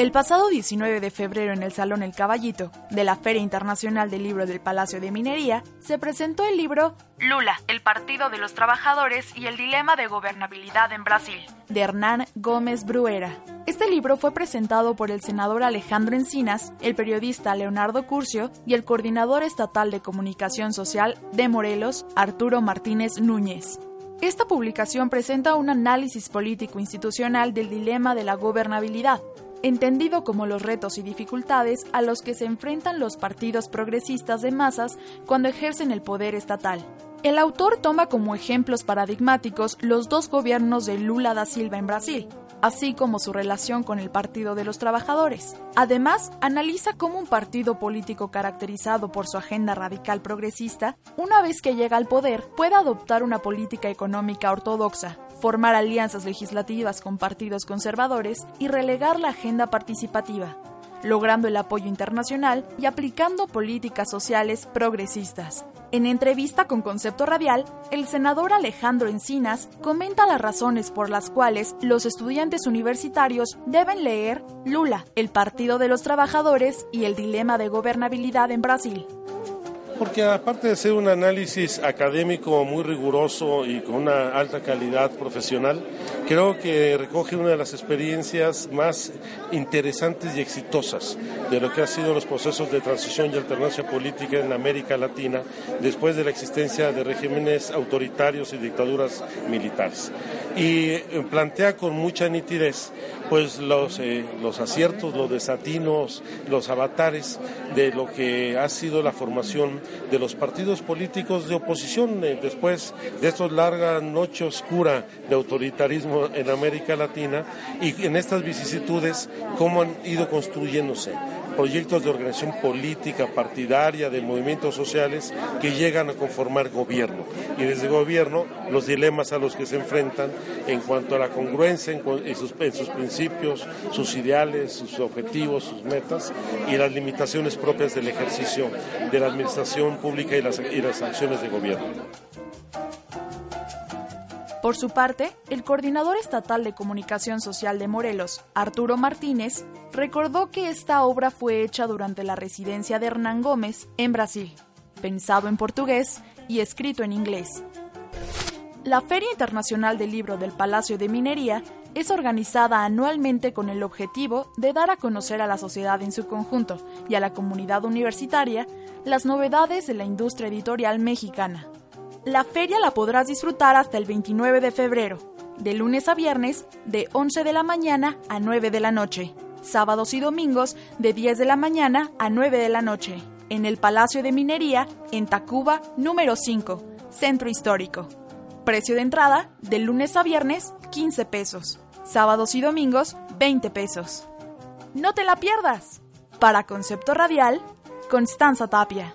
El pasado 19 de febrero en el Salón El Caballito de la Feria Internacional del Libro del Palacio de Minería se presentó el libro Lula, el Partido de los Trabajadores y el Dilema de Gobernabilidad en Brasil, de Hernán Gómez Bruera. Este libro fue presentado por el senador Alejandro Encinas, el periodista Leonardo Curcio y el coordinador estatal de comunicación social de Morelos, Arturo Martínez Núñez. Esta publicación presenta un análisis político-institucional del dilema de la gobernabilidad, entendido como los retos y dificultades a los que se enfrentan los partidos progresistas de masas cuando ejercen el poder estatal. El autor toma como ejemplos paradigmáticos los dos gobiernos de Lula da Silva en Brasil, así como su relación con el Partido de los Trabajadores. Además, analiza cómo un partido político caracterizado por su agenda radical progresista, una vez que llega al poder, puede adoptar una política económica ortodoxa, formar alianzas legislativas con partidos conservadores y relegar la agenda participativa logrando el apoyo internacional y aplicando políticas sociales progresistas. En entrevista con Concepto Radial, el senador Alejandro Encinas comenta las razones por las cuales los estudiantes universitarios deben leer Lula, el Partido de los Trabajadores y el Dilema de Gobernabilidad en Brasil porque aparte de ser un análisis académico muy riguroso y con una alta calidad profesional, creo que recoge una de las experiencias más interesantes y exitosas de lo que han sido los procesos de transición y alternancia política en América Latina después de la existencia de regímenes autoritarios y dictaduras militares. Y eh, plantea con mucha nitidez pues los, eh, los aciertos, los desatinos, los avatares de lo que ha sido la formación de los partidos políticos de oposición eh, después de esta larga noche oscura de autoritarismo en América Latina y en estas vicisitudes cómo han ido construyéndose proyectos de organización política, partidaria, de movimientos sociales que llegan a conformar gobierno. Y desde gobierno los dilemas a los que se enfrentan en cuanto a la congruencia en, sus, principios, sus ideales, sus objetivos, sus metas y las limitaciones propias del ejercicio de la administración pública y las, y las acciones de gobierno. Por su parte, el coordinador estatal de comunicación social de Morelos, Arturo Martínez, recordó que esta obra fue hecha durante la residencia de Hernán Gómez en Brasil, pensado en portugués y escrito en inglés. La Feria Internacional del Libro del Palacio de Minería es organizada anualmente con el objetivo de dar a conocer a la sociedad en su conjunto y a la comunidad universitaria las novedades de la industria editorial mexicana. La feria la podrás disfrutar hasta el 29 de febrero, de lunes a viernes, de 11 de la mañana a 9 de la noche, sábados y domingos de 10 de la mañana a 9 de la noche, en el Palacio de Minería, en Tacuba, número 5, Centro Histórico. Precio de entrada, de lunes a viernes, 15 pesos, sábados y domingos, 20 pesos. ¡No te la pierdas! Para Concepto Radial, Constanza Tapia.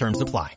Terms apply.